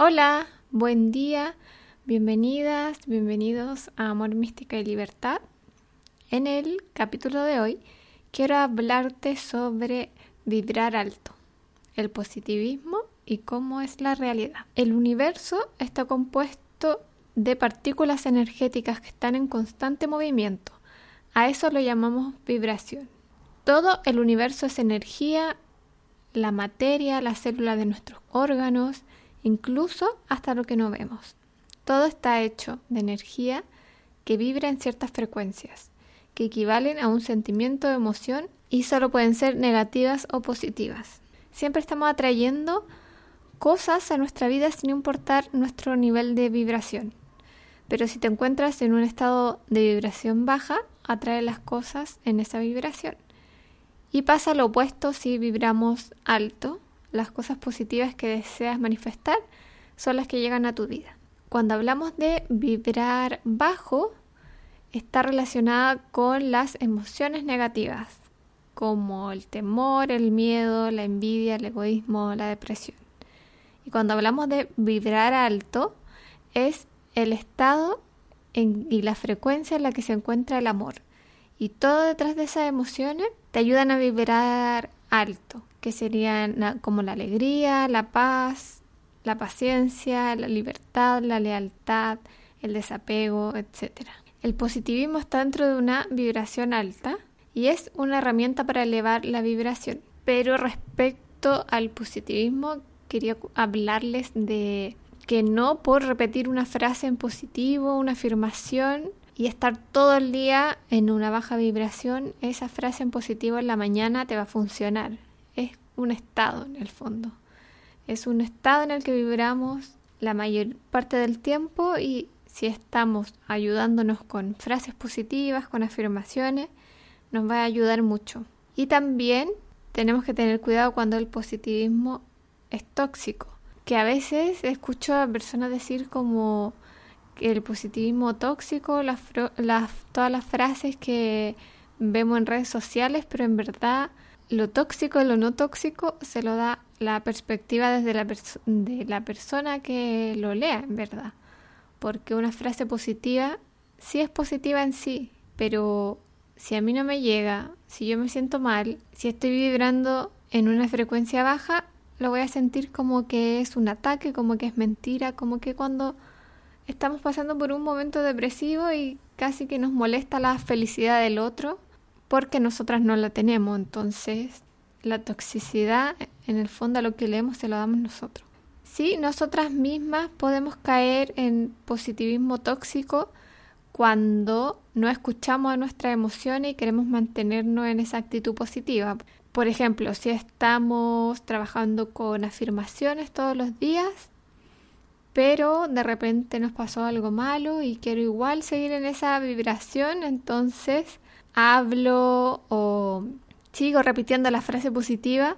Hola, buen día, bienvenidas, bienvenidos a Amor, Mística y Libertad. En el capítulo de hoy quiero hablarte sobre vibrar alto, el positivismo y cómo es la realidad. El universo está compuesto de partículas energéticas que están en constante movimiento. A eso lo llamamos vibración. Todo el universo es energía, la materia, la célula de nuestros órganos, incluso hasta lo que no vemos. Todo está hecho de energía que vibra en ciertas frecuencias, que equivalen a un sentimiento de emoción y solo pueden ser negativas o positivas. Siempre estamos atrayendo cosas a nuestra vida sin importar nuestro nivel de vibración. Pero si te encuentras en un estado de vibración baja, atrae las cosas en esa vibración. Y pasa lo opuesto si vibramos alto, las cosas positivas que deseas manifestar son las que llegan a tu vida. Cuando hablamos de vibrar bajo, está relacionada con las emociones negativas, como el temor, el miedo, la envidia, el egoísmo, la depresión. Y cuando hablamos de vibrar alto, es el estado y la frecuencia en la que se encuentra el amor. Y todo detrás de esas emociones te ayudan a vibrar alto que serían como la alegría, la paz, la paciencia, la libertad, la lealtad, el desapego, etc. El positivismo está dentro de una vibración alta y es una herramienta para elevar la vibración. Pero respecto al positivismo, quería hablarles de que no por repetir una frase en positivo, una afirmación y estar todo el día en una baja vibración, esa frase en positivo en la mañana te va a funcionar es un estado en el fondo. Es un estado en el que vibramos la mayor parte del tiempo y si estamos ayudándonos con frases positivas, con afirmaciones, nos va a ayudar mucho. Y también tenemos que tener cuidado cuando el positivismo es tóxico, que a veces escucho a personas decir como que el positivismo tóxico, las, todas las frases que vemos en redes sociales, pero en verdad lo tóxico y lo no tóxico se lo da la perspectiva desde la, de la persona que lo lea, en verdad. Porque una frase positiva sí es positiva en sí, pero si a mí no me llega, si yo me siento mal, si estoy vibrando en una frecuencia baja, lo voy a sentir como que es un ataque, como que es mentira, como que cuando estamos pasando por un momento depresivo y casi que nos molesta la felicidad del otro, porque nosotras no la tenemos. Entonces, la toxicidad, en el fondo, a lo que leemos se lo damos nosotros. Sí, nosotras mismas podemos caer en positivismo tóxico cuando no escuchamos a nuestras emociones y queremos mantenernos en esa actitud positiva. Por ejemplo, si estamos trabajando con afirmaciones todos los días, pero de repente nos pasó algo malo y quiero igual seguir en esa vibración, entonces hablo o sigo repitiendo la frase positiva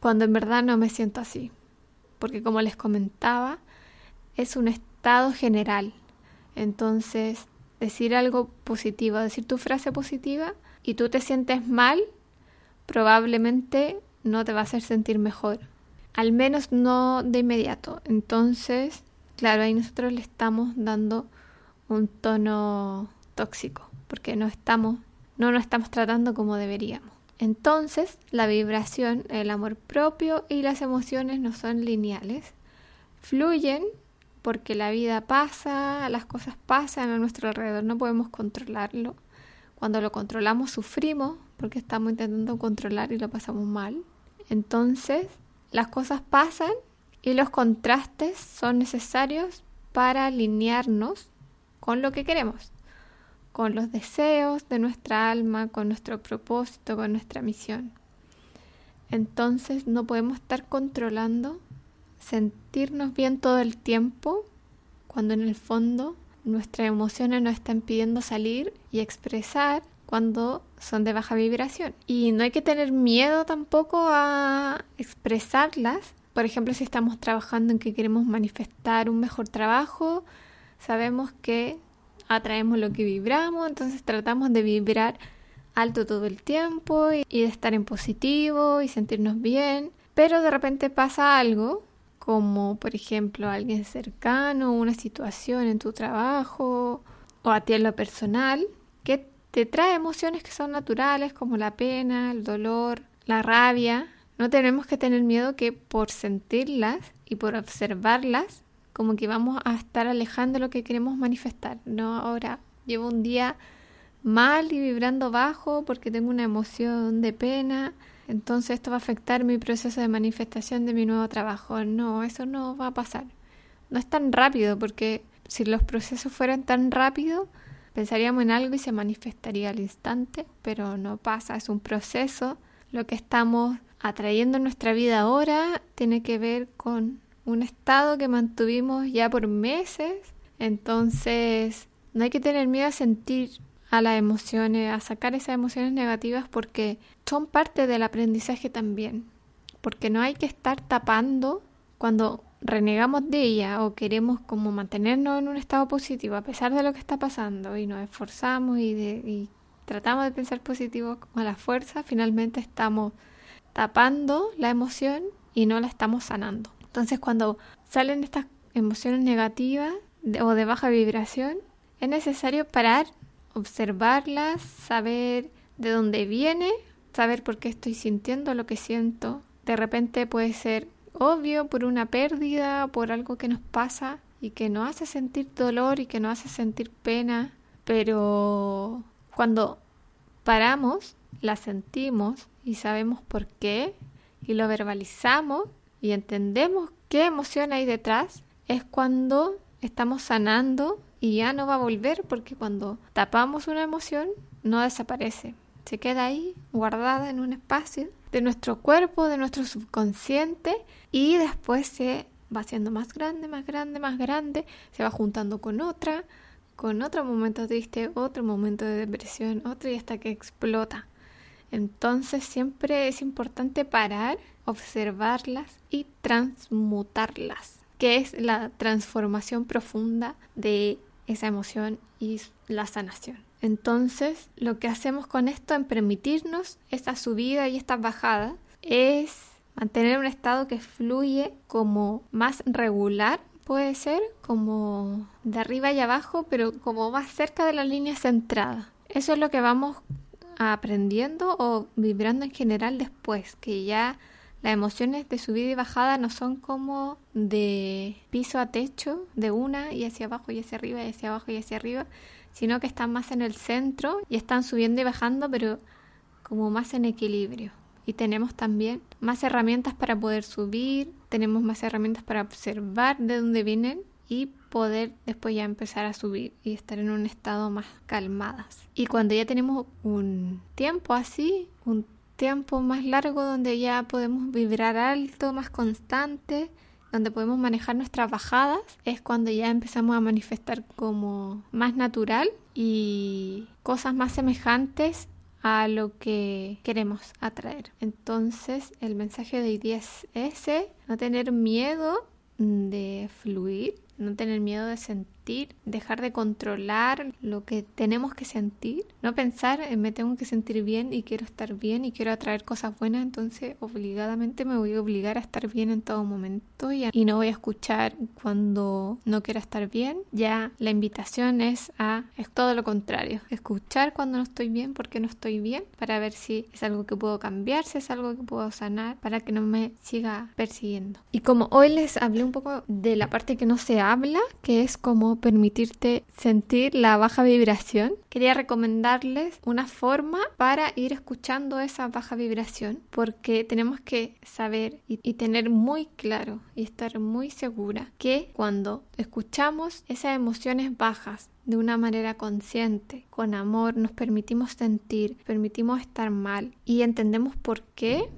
cuando en verdad no me siento así. Porque como les comentaba, es un estado general. Entonces, decir algo positivo, decir tu frase positiva y tú te sientes mal, probablemente no te va a hacer sentir mejor. Al menos no de inmediato. Entonces, claro, ahí nosotros le estamos dando un tono tóxico porque no estamos, no nos estamos tratando como deberíamos. Entonces, la vibración, el amor propio y las emociones no son lineales. Fluyen porque la vida pasa, las cosas pasan a nuestro alrededor, no podemos controlarlo. Cuando lo controlamos sufrimos porque estamos intentando controlar y lo pasamos mal. Entonces, las cosas pasan y los contrastes son necesarios para alinearnos con lo que queremos con los deseos de nuestra alma, con nuestro propósito, con nuestra misión. Entonces no podemos estar controlando sentirnos bien todo el tiempo cuando en el fondo nuestras emociones nos están pidiendo salir y expresar cuando son de baja vibración. Y no hay que tener miedo tampoco a expresarlas. Por ejemplo, si estamos trabajando en que queremos manifestar un mejor trabajo, sabemos que atraemos lo que vibramos, entonces tratamos de vibrar alto todo el tiempo y, de estar en positivo y sentirnos bien. Pero de repente pasa algo, como por ejemplo alguien cercano, una situación en tu trabajo o a ti en lo personal, que te trae emociones que son naturales como la pena, el dolor, la rabia. No tenemos que tener miedo que por sentirlas y por observarlas, como que vamos a estar alejando lo que queremos manifestar. No, ahora llevo un día mal y vibrando bajo porque tengo una emoción de pena, entonces esto va a afectar mi proceso de manifestación de mi nuevo trabajo. No, eso no va a pasar. No es tan rápido porque si los procesos fueran tan rápidos, pensaríamos en algo y se manifestaría al instante, pero no pasa, es un proceso. Lo que estamos atrayendo en nuestra vida ahora tiene que ver con un estado que mantuvimos ya por meses, entonces no hay que tener miedo a sentir a las emociones, a sacar esas emociones negativas porque son parte del aprendizaje también. Porque no hay que estar tapando cuando renegamos de ella o queremos como mantenernos en un estado positivo a pesar de lo que está pasando y nos esforzamos y, de, tratamos de pensar positivo con la fuerza, finalmente estamos tapando la emoción y no la estamos sanando. Entonces cuando salen estas emociones negativas o de baja vibración, es necesario parar observarlas, saber de dónde viene, saber por qué estoy sintiendo lo que siento. De repente puede ser obvio por una pérdida, por algo que nos pasa y que nos hace sentir dolor y que nos hace sentir pena, pero cuando paramos, la sentimos y sabemos por qué y lo verbalizamos y entendemos qué emoción hay detrás, es cuando estamos sanando y ya no va a volver porque cuando tapamos una emoción no desaparece. Se queda ahí guardada en un espacio de nuestro cuerpo, de nuestro subconsciente y después se va haciendo más grande, más grande, más grande, se va juntando con otra, con otro momento triste, otro momento de depresión, otro y hasta que explota. Entonces siempre es importante parar, observarlas y transmutarlas, que es la transformación profunda de esa emoción y la sanación. Entonces, lo que hacemos con esto en permitirnos esta subida y esta bajada es mantener un estado que fluye como más regular, puede ser como de arriba y abajo, pero como más cerca de la línea centrada. Eso es lo que vamos aprendiendo o vibrando en general después, que ya las emociones de subida y bajada no son como de piso a techo, de una y hacia abajo y hacia arriba y hacia abajo y hacia arriba, sino que están más en el centro y están subiendo y bajando, pero como más en equilibrio. Y tenemos también más herramientas para poder subir, tenemos más herramientas para observar de dónde vienen y poder después ya empezar a subir y estar en un estado más calmadas. Y cuando ya tenemos un tiempo así, un tiempo más largo donde ya podemos vibrar alto, más constante, donde podemos manejar nuestras bajadas, es cuando ya empezamos a manifestar como más natural y cosas más semejantes a lo que queremos atraer. Entonces, el mensaje de hoy día es no tener miedo de fluir, no tener miedo de sentir, dejar de controlar lo que tenemos que sentir, no pensar en me tengo que sentir bien y quiero estar bien y quiero atraer cosas buenas, entonces obligadamente me voy a obligar a estar bien en todo momento y, y no voy a escuchar cuando no quiero estar bien. Ya la invitación es a es todo lo contrario, escuchar cuando no estoy bien porque no estoy bien para ver si es algo que puedo cambiar, si es algo que puedo sanar para que no me siga persiguiendo. Y como hoy les hablé un poco de la parte que no se habla, que es como permitirte sentir la baja vibración, quería recomendarles una forma para ir escuchando esa baja vibración, porque tenemos que saber y, y tener muy claro y estar muy segura que cuando escuchamos esas emociones bajas, de una manera consciente, con amor, nos permitimos sentir, permitimos estar mal y entendemos por qué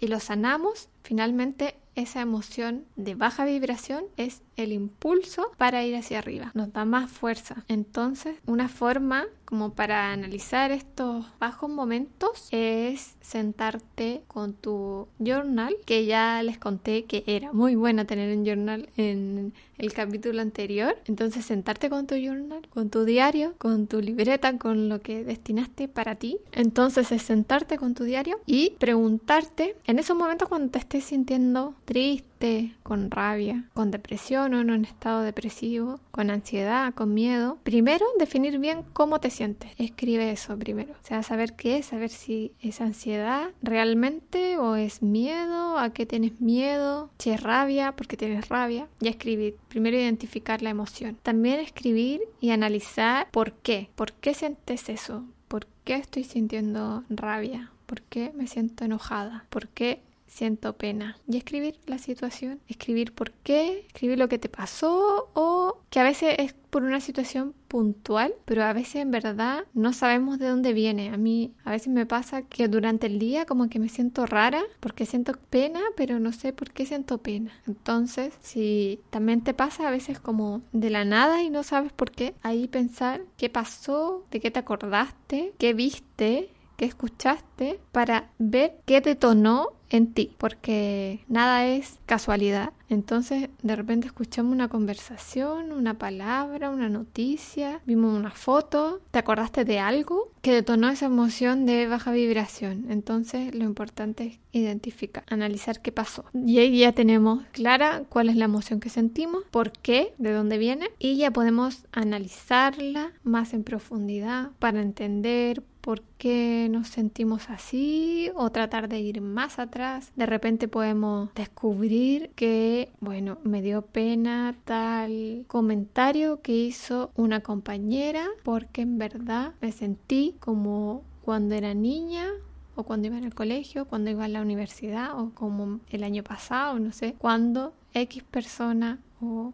y lo sanamos, finalmente esa emoción de baja vibración es el impulso para ir hacia arriba, nos da más fuerza. Entonces, una forma como para analizar estos bajos momentos es sentarte con tu journal, que ya les conté que era muy buena tener un journal en el capítulo anterior. Entonces, sentarte con tu journal, con tu diario, con tu libreta, con lo que destinaste para ti. Entonces, es sentarte con tu diario y preguntarte en esos momentos cuando te estés sintiendo triste, con rabia, con depresión o en un estado depresivo, con ansiedad, con miedo, primero definir bien cómo te sientes. Escribe eso primero. O sea, saber qué es, saber si es ansiedad realmente o es miedo, a qué tienes miedo, si es rabia, porque tienes rabia. Y escribir. Primero identificar la emoción. También escribir y analizar por qué. ¿Por qué sientes eso? ¿Por qué estoy sintiendo rabia? ¿Por qué me siento enojada? ¿Por qué siento pena. Y escribir la situación, escribir por qué, escribir lo que te pasó o que a veces es por una situación puntual, pero a veces en verdad no sabemos de dónde viene. A mí a veces me pasa que durante el día como que me siento rara porque siento pena, pero no sé por qué siento pena. Entonces, si también te pasa a veces como de la nada y no sabes por qué, ahí pensar qué pasó, de qué te acordaste, qué viste, qué escuchaste para ver qué detonó en ti, porque nada es casualidad. Entonces, de repente escuchamos una conversación, una palabra, una noticia, vimos una foto, te acordaste de algo que detonó esa emoción de baja vibración. Entonces, lo importante es identificar, analizar qué pasó. Y ahí ya tenemos clara cuál es la emoción que sentimos, por qué, de dónde viene, y ya podemos analizarla más en profundidad para entender por qué nos sentimos así o tratar de ir más atrás. De repente podemos descubrir que, bueno, me dio pena tal comentario que hizo una compañera porque en verdad me sentí como cuando era niña o cuando iba el colegio, cuando iba a la universidad o como el año pasado, no sé, cuando X persona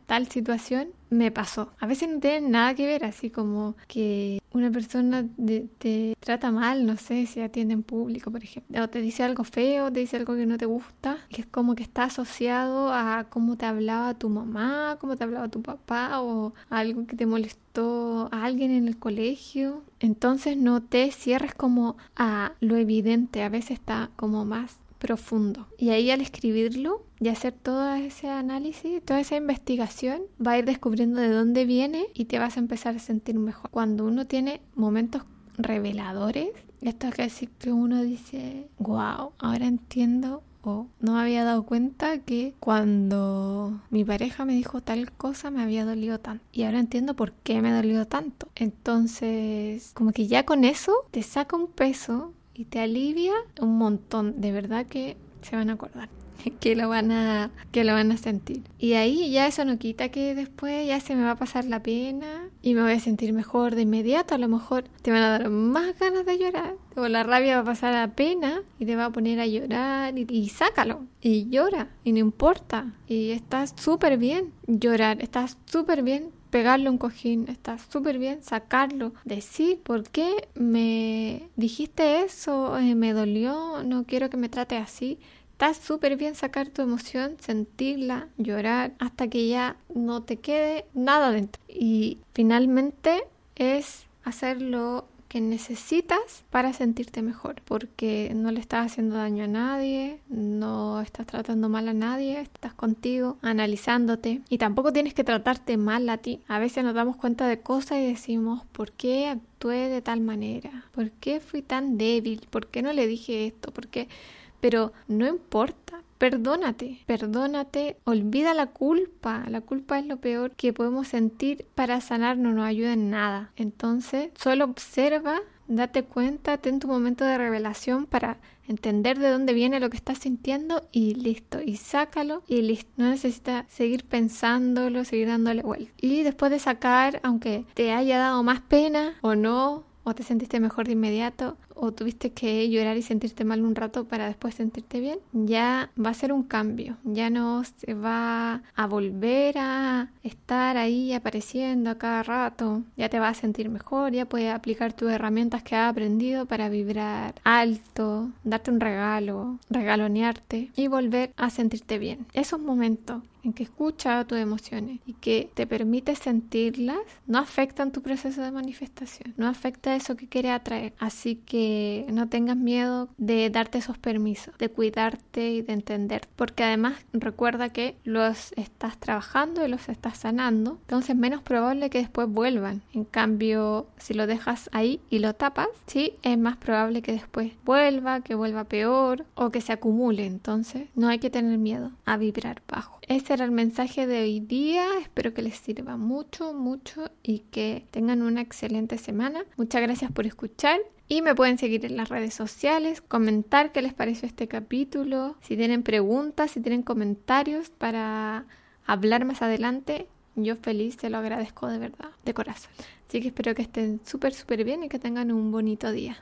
tal situación me pasó. A veces no tiene nada que ver, así como que una persona te trata mal, no sé, si atiende en público, por ejemplo, o te dice algo feo, te dice algo que no te gusta, que es como que está asociado a cómo te hablaba tu mamá, cómo te hablaba tu papá, o algo que te molestó a alguien en el colegio. Entonces no te cierres como a lo evidente, a veces está como más profundo. Y ahí al escribirlo y hacer todo ese análisis, toda esa investigación, va a ir descubriendo de dónde viene y te vas a empezar a sentir mejor. Cuando uno tiene momentos reveladores, esto es que uno dice, wow, ahora entiendo o no me había dado cuenta que cuando mi pareja me dijo tal cosa me había dolido tanto. Y ahora entiendo por qué me ha dolido tanto. Entonces, como que ya con eso te saca un peso y te alivia un montón. De verdad que se van a acordar. que lo van a que lo van a sentir. Y ahí ya eso no quita que después ya se me va a pasar la pena y me voy a sentir mejor de inmediato. A lo mejor te van a dar más ganas de llorar o la rabia va a pasar a pena y te va a poner a llorar y, sácalo y llora y no importa. Y estás súper bien llorar estás súper bien pegarle un cojín, está súper bien sacarlo, decir por qué me dijiste eso, eh, me dolió, no quiero que me trate así. Está súper bien sacar tu emoción, sentirla, llorar, hasta que ya no te quede nada dentro. Y finalmente es hacerlo que necesitas para sentirte mejor, porque no le estás haciendo daño a nadie, no estás tratando mal a nadie, estás contigo, analizándote y tampoco tienes que tratarte mal a ti. A veces nos damos cuenta de cosas y decimos, ¿por qué actué de tal manera? ¿Por qué fui tan débil? ¿Por qué no le dije esto? ¿Por qué? Pero no importa, perdónate, perdónate, olvida la culpa. La culpa es lo peor que podemos sentir para sanar, no nos ayuda en nada. Entonces, solo observa, date cuenta, ten tu momento de revelación para entender de dónde viene lo que estás sintiendo y listo, y sácalo y listo. No necesitas seguir pensándolo, seguir dándole vuelta. Y después de sacar, aunque te haya dado más pena o no, o te sentiste mejor de inmediato, o tuviste que llorar y sentirte mal un rato para después sentirte bien, ya va a ser un cambio, ya no se va a volver a estar ahí apareciendo a cada rato, ya te vas a sentir mejor, ya puedes aplicar tus herramientas que has aprendido para vibrar alto, darte un regalo, regalonearte y volver a sentirte bien. Esos momentos en que escucha tus emociones y que te permite sentirlas, no afectan tu proceso de manifestación, no afecta eso que quieres atraer. Así que no tengas miedo de darte esos permisos, de cuidarte y de entender, porque además recuerda que los estás trabajando y los estás sanando, entonces es menos probable que después vuelvan. En cambio, si lo dejas ahí y lo tapas, sí, es más probable que después vuelva, que vuelva peor o que se acumule. Entonces, no hay que tener miedo a vibrar bajo. Ese era el mensaje de hoy día. Espero que les sirva mucho, mucho y que tengan una excelente semana. Muchas gracias por escuchar. Y me pueden seguir en las redes sociales, comentar qué les pareció este capítulo, si tienen preguntas, si tienen comentarios para hablar más adelante, yo feliz te lo agradezco de verdad, de corazón. Así que espero que estén súper, súper bien y que tengan un bonito día.